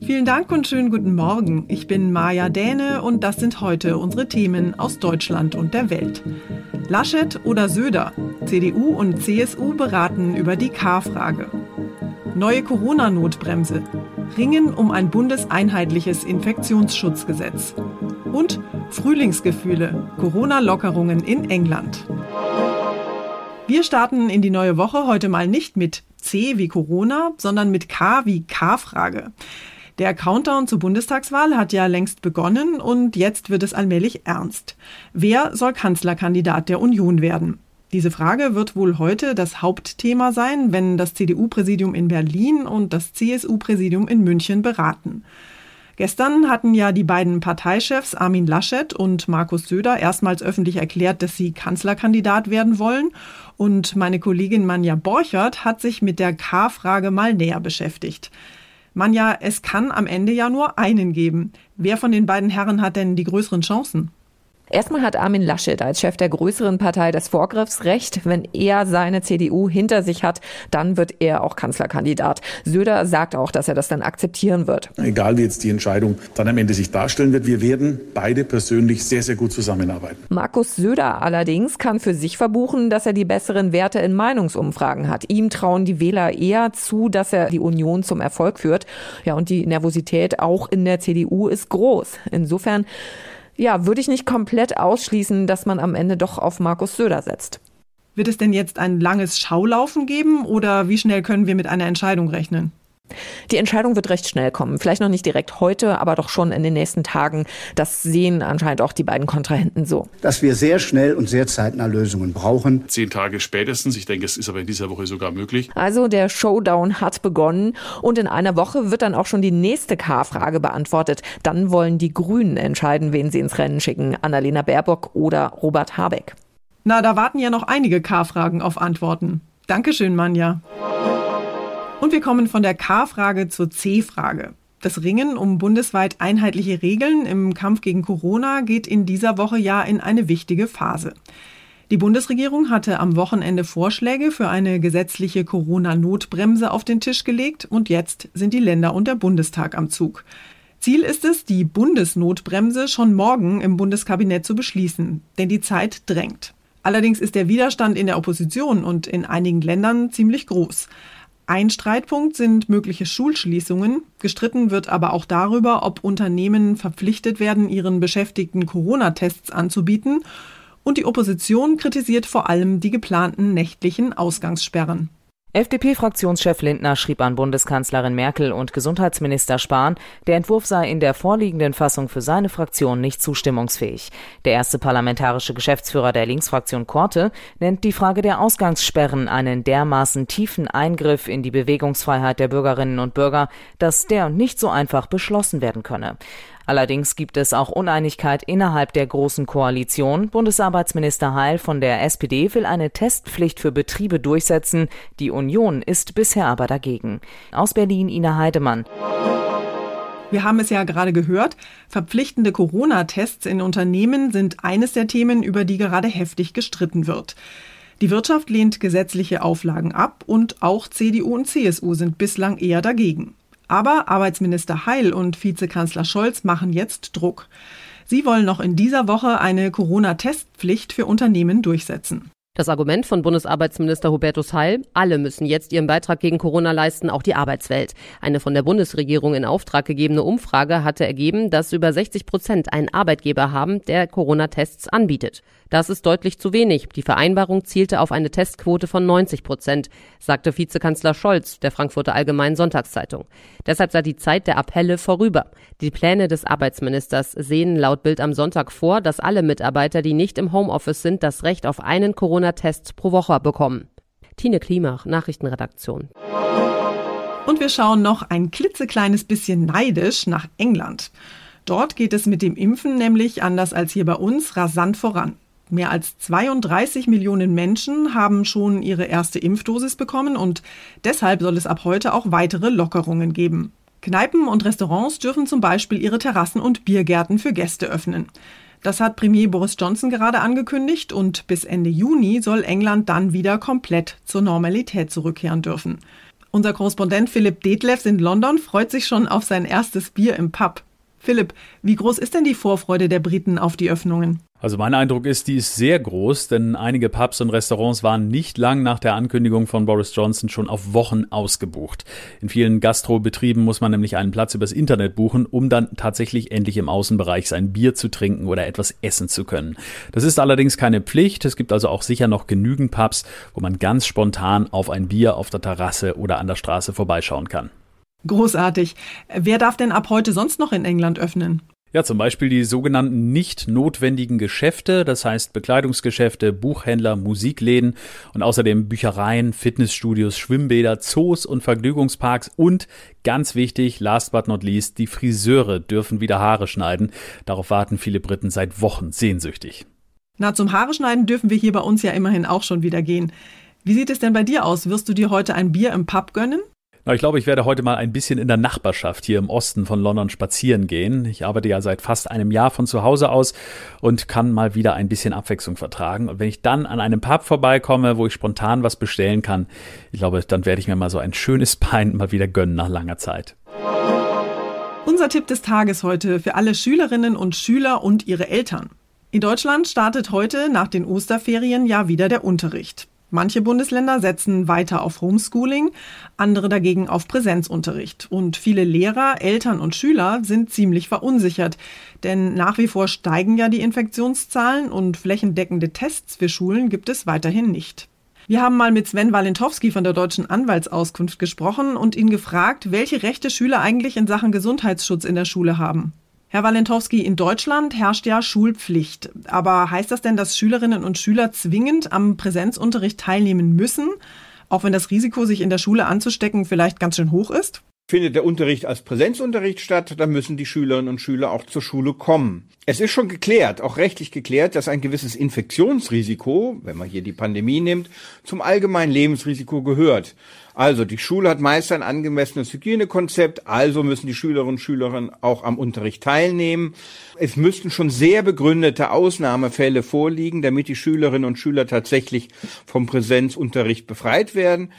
Vielen Dank und schönen guten Morgen. Ich bin Maja Däne und das sind heute unsere Themen aus Deutschland und der Welt. Laschet oder Söder? CDU und CSU beraten über die K-Frage. Neue Corona-Notbremse. Ringen um ein bundeseinheitliches Infektionsschutzgesetz. Und Frühlingsgefühle. Corona-Lockerungen in England. Wir starten in die neue Woche heute mal nicht mit C wie Corona, sondern mit K wie K-Frage. Der Countdown zur Bundestagswahl hat ja längst begonnen und jetzt wird es allmählich ernst. Wer soll Kanzlerkandidat der Union werden? Diese Frage wird wohl heute das Hauptthema sein, wenn das CDU-Präsidium in Berlin und das CSU-Präsidium in München beraten. Gestern hatten ja die beiden Parteichefs Armin Laschet und Markus Söder erstmals öffentlich erklärt, dass sie Kanzlerkandidat werden wollen. Und meine Kollegin Manja Borchert hat sich mit der K-Frage mal näher beschäftigt. Manja, es kann am Ende ja nur einen geben. Wer von den beiden Herren hat denn die größeren Chancen? Erstmal hat Armin Laschet als Chef der größeren Partei das Vorgriffsrecht. Wenn er seine CDU hinter sich hat, dann wird er auch Kanzlerkandidat. Söder sagt auch, dass er das dann akzeptieren wird. Egal wie jetzt die Entscheidung dann am Ende sich darstellen wird, wir werden beide persönlich sehr, sehr gut zusammenarbeiten. Markus Söder allerdings kann für sich verbuchen, dass er die besseren Werte in Meinungsumfragen hat. Ihm trauen die Wähler eher zu, dass er die Union zum Erfolg führt. Ja, und die Nervosität auch in der CDU ist groß. Insofern ja, würde ich nicht komplett ausschließen, dass man am Ende doch auf Markus Söder setzt. Wird es denn jetzt ein langes Schaulaufen geben oder wie schnell können wir mit einer Entscheidung rechnen? Die Entscheidung wird recht schnell kommen. Vielleicht noch nicht direkt heute, aber doch schon in den nächsten Tagen. Das sehen anscheinend auch die beiden Kontrahenten so. Dass wir sehr schnell und sehr zeitnah Lösungen brauchen. Zehn Tage spätestens. Ich denke, es ist aber in dieser Woche sogar möglich. Also der Showdown hat begonnen und in einer Woche wird dann auch schon die nächste K-Frage beantwortet. Dann wollen die Grünen entscheiden, wen sie ins Rennen schicken. Annalena Baerbock oder Robert Habeck. Na, da warten ja noch einige K-Fragen auf Antworten. Dankeschön, Manja. Und wir kommen von der K-Frage zur C-Frage. Das Ringen um bundesweit einheitliche Regeln im Kampf gegen Corona geht in dieser Woche ja in eine wichtige Phase. Die Bundesregierung hatte am Wochenende Vorschläge für eine gesetzliche Corona-Notbremse auf den Tisch gelegt und jetzt sind die Länder und der Bundestag am Zug. Ziel ist es, die Bundesnotbremse schon morgen im Bundeskabinett zu beschließen, denn die Zeit drängt. Allerdings ist der Widerstand in der Opposition und in einigen Ländern ziemlich groß. Ein Streitpunkt sind mögliche Schulschließungen. Gestritten wird aber auch darüber, ob Unternehmen verpflichtet werden, ihren Beschäftigten Corona-Tests anzubieten. Und die Opposition kritisiert vor allem die geplanten nächtlichen Ausgangssperren. FDP-Fraktionschef Lindner schrieb an Bundeskanzlerin Merkel und Gesundheitsminister Spahn, der Entwurf sei in der vorliegenden Fassung für seine Fraktion nicht zustimmungsfähig. Der erste parlamentarische Geschäftsführer der Linksfraktion Korte nennt die Frage der Ausgangssperren einen dermaßen tiefen Eingriff in die Bewegungsfreiheit der Bürgerinnen und Bürger, dass der nicht so einfach beschlossen werden könne. Allerdings gibt es auch Uneinigkeit innerhalb der Großen Koalition. Bundesarbeitsminister Heil von der SPD will eine Testpflicht für Betriebe durchsetzen. Die Union ist bisher aber dagegen. Aus Berlin Ina Heidemann. Wir haben es ja gerade gehört, verpflichtende Corona-Tests in Unternehmen sind eines der Themen, über die gerade heftig gestritten wird. Die Wirtschaft lehnt gesetzliche Auflagen ab und auch CDU und CSU sind bislang eher dagegen. Aber Arbeitsminister Heil und Vizekanzler Scholz machen jetzt Druck. Sie wollen noch in dieser Woche eine Corona-Testpflicht für Unternehmen durchsetzen. Das Argument von Bundesarbeitsminister Hubertus Heil, alle müssen jetzt ihren Beitrag gegen Corona leisten, auch die Arbeitswelt. Eine von der Bundesregierung in Auftrag gegebene Umfrage hatte ergeben, dass über 60 Prozent einen Arbeitgeber haben, der Corona-Tests anbietet. Das ist deutlich zu wenig. Die Vereinbarung zielte auf eine Testquote von 90 Prozent, sagte Vizekanzler Scholz der Frankfurter Allgemeinen Sonntagszeitung. Deshalb sei die Zeit der Appelle vorüber. Die Pläne des Arbeitsministers sehen laut Bild am Sonntag vor, dass alle Mitarbeiter, die nicht im Homeoffice sind, das Recht auf einen Corona-Test pro Woche bekommen. Tine Klimach, Nachrichtenredaktion. Und wir schauen noch ein klitzekleines bisschen neidisch nach England. Dort geht es mit dem Impfen nämlich anders als hier bei uns rasant voran. Mehr als 32 Millionen Menschen haben schon ihre erste Impfdosis bekommen und deshalb soll es ab heute auch weitere Lockerungen geben. Kneipen und Restaurants dürfen zum Beispiel ihre Terrassen und Biergärten für Gäste öffnen. Das hat Premier Boris Johnson gerade angekündigt und bis Ende Juni soll England dann wieder komplett zur Normalität zurückkehren dürfen. Unser Korrespondent Philipp Detlefs in London freut sich schon auf sein erstes Bier im Pub. Philipp, wie groß ist denn die Vorfreude der Briten auf die Öffnungen? Also mein Eindruck ist, die ist sehr groß, denn einige Pubs und Restaurants waren nicht lang nach der Ankündigung von Boris Johnson schon auf Wochen ausgebucht. In vielen Gastrobetrieben muss man nämlich einen Platz übers Internet buchen, um dann tatsächlich endlich im Außenbereich sein Bier zu trinken oder etwas essen zu können. Das ist allerdings keine Pflicht. Es gibt also auch sicher noch genügend Pubs, wo man ganz spontan auf ein Bier auf der Terrasse oder an der Straße vorbeischauen kann. Großartig. Wer darf denn ab heute sonst noch in England öffnen? Ja, zum Beispiel die sogenannten nicht notwendigen Geschäfte, das heißt Bekleidungsgeschäfte, Buchhändler, Musikläden und außerdem Büchereien, Fitnessstudios, Schwimmbäder, Zoos und Vergnügungsparks und ganz wichtig, last but not least, die Friseure dürfen wieder Haare schneiden. Darauf warten viele Briten seit Wochen sehnsüchtig. Na, zum Haare schneiden dürfen wir hier bei uns ja immerhin auch schon wieder gehen. Wie sieht es denn bei dir aus? Wirst du dir heute ein Bier im Pub gönnen? Na, ich glaube, ich werde heute mal ein bisschen in der Nachbarschaft hier im Osten von London spazieren gehen. Ich arbeite ja seit fast einem Jahr von zu Hause aus und kann mal wieder ein bisschen Abwechslung vertragen. Und wenn ich dann an einem Pub vorbeikomme, wo ich spontan was bestellen kann, ich glaube, dann werde ich mir mal so ein schönes Pint mal wieder gönnen nach langer Zeit. Unser Tipp des Tages heute für alle Schülerinnen und Schüler und ihre Eltern. In Deutschland startet heute nach den Osterferien ja wieder der Unterricht. Manche Bundesländer setzen weiter auf Homeschooling, andere dagegen auf Präsenzunterricht. Und viele Lehrer, Eltern und Schüler sind ziemlich verunsichert, denn nach wie vor steigen ja die Infektionszahlen und flächendeckende Tests für Schulen gibt es weiterhin nicht. Wir haben mal mit Sven Walentowski von der Deutschen Anwaltsauskunft gesprochen und ihn gefragt, welche Rechte Schüler eigentlich in Sachen Gesundheitsschutz in der Schule haben. Herr Walentowski, in Deutschland herrscht ja Schulpflicht. Aber heißt das denn, dass Schülerinnen und Schüler zwingend am Präsenzunterricht teilnehmen müssen, auch wenn das Risiko, sich in der Schule anzustecken, vielleicht ganz schön hoch ist? Findet der Unterricht als Präsenzunterricht statt, dann müssen die Schülerinnen und Schüler auch zur Schule kommen. Es ist schon geklärt, auch rechtlich geklärt, dass ein gewisses Infektionsrisiko, wenn man hier die Pandemie nimmt, zum allgemeinen Lebensrisiko gehört. Also die Schule hat meist ein angemessenes Hygienekonzept, also müssen die Schülerinnen und Schüler auch am Unterricht teilnehmen. Es müssten schon sehr begründete Ausnahmefälle vorliegen, damit die Schülerinnen und Schüler tatsächlich vom Präsenzunterricht befreit werden.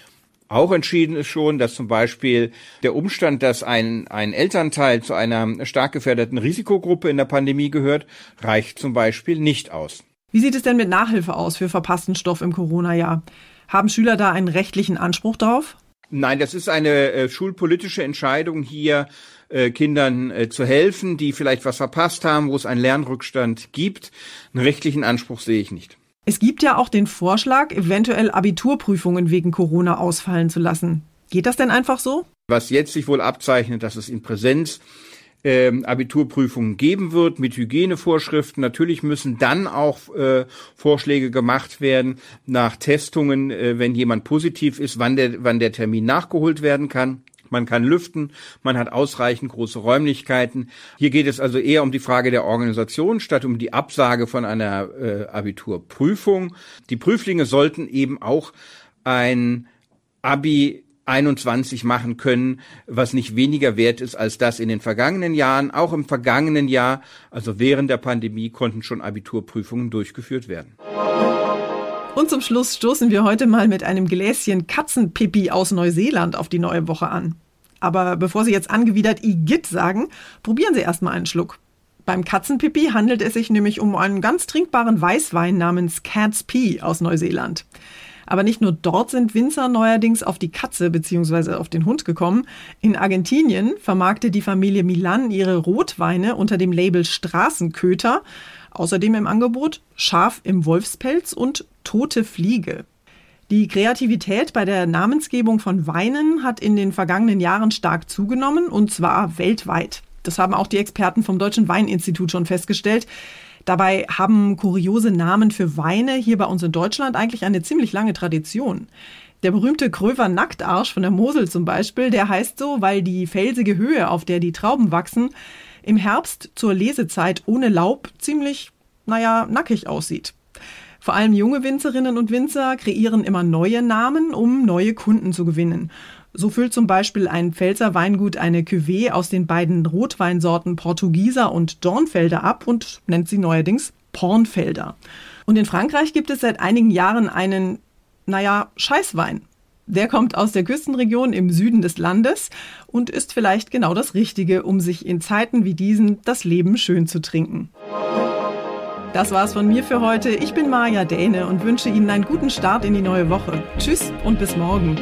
Auch entschieden ist schon, dass zum Beispiel der Umstand, dass ein, ein Elternteil zu einer stark gefährdeten Risikogruppe in der Pandemie gehört, reicht zum Beispiel nicht aus. Wie sieht es denn mit Nachhilfe aus für verpassten Stoff im Corona-Jahr? Haben Schüler da einen rechtlichen Anspruch darauf? Nein, das ist eine äh, schulpolitische Entscheidung hier äh, Kindern äh, zu helfen, die vielleicht was verpasst haben, wo es einen Lernrückstand gibt. Einen rechtlichen Anspruch sehe ich nicht. Es gibt ja auch den Vorschlag, eventuell Abiturprüfungen wegen Corona ausfallen zu lassen. Geht das denn einfach so? Was jetzt sich wohl abzeichnet, dass es in Präsenz ähm, Abiturprüfungen geben wird mit Hygienevorschriften. Natürlich müssen dann auch äh, Vorschläge gemacht werden nach Testungen, äh, wenn jemand positiv ist, wann der, wann der Termin nachgeholt werden kann. Man kann lüften, man hat ausreichend große Räumlichkeiten. Hier geht es also eher um die Frage der Organisation statt um die Absage von einer äh, Abiturprüfung. Die Prüflinge sollten eben auch ein Abi 21 machen können, was nicht weniger wert ist als das in den vergangenen Jahren. Auch im vergangenen Jahr, also während der Pandemie, konnten schon Abiturprüfungen durchgeführt werden. Und zum Schluss stoßen wir heute mal mit einem Gläschen Katzenpipi aus Neuseeland auf die neue Woche an. Aber bevor Sie jetzt angewidert Igitt sagen, probieren Sie erstmal einen Schluck. Beim Katzenpipi handelt es sich nämlich um einen ganz trinkbaren Weißwein namens Cat's Pee aus Neuseeland. Aber nicht nur dort sind Winzer neuerdings auf die Katze bzw. auf den Hund gekommen. In Argentinien vermarkte die Familie Milan ihre Rotweine unter dem Label Straßenköter. Außerdem im Angebot Schaf im Wolfspelz und Tote Fliege. Die Kreativität bei der Namensgebung von Weinen hat in den vergangenen Jahren stark zugenommen und zwar weltweit. Das haben auch die Experten vom Deutschen Weininstitut schon festgestellt. Dabei haben kuriose Namen für Weine hier bei uns in Deutschland eigentlich eine ziemlich lange Tradition. Der berühmte Kröver Nacktarsch von der Mosel zum Beispiel, der heißt so, weil die felsige Höhe, auf der die Trauben wachsen, im Herbst zur Lesezeit ohne Laub ziemlich, naja, nackig aussieht. Vor allem junge Winzerinnen und Winzer kreieren immer neue Namen, um neue Kunden zu gewinnen. So füllt zum Beispiel ein Pfälzer Weingut eine Cuvée aus den beiden Rotweinsorten Portugieser und Dornfelder ab und nennt sie neuerdings Pornfelder. Und in Frankreich gibt es seit einigen Jahren einen, naja, Scheißwein. Der kommt aus der Küstenregion im Süden des Landes und ist vielleicht genau das Richtige, um sich in Zeiten wie diesen das Leben schön zu trinken. Das war's von mir für heute. Ich bin Maja Däne und wünsche Ihnen einen guten Start in die neue Woche. Tschüss und bis morgen.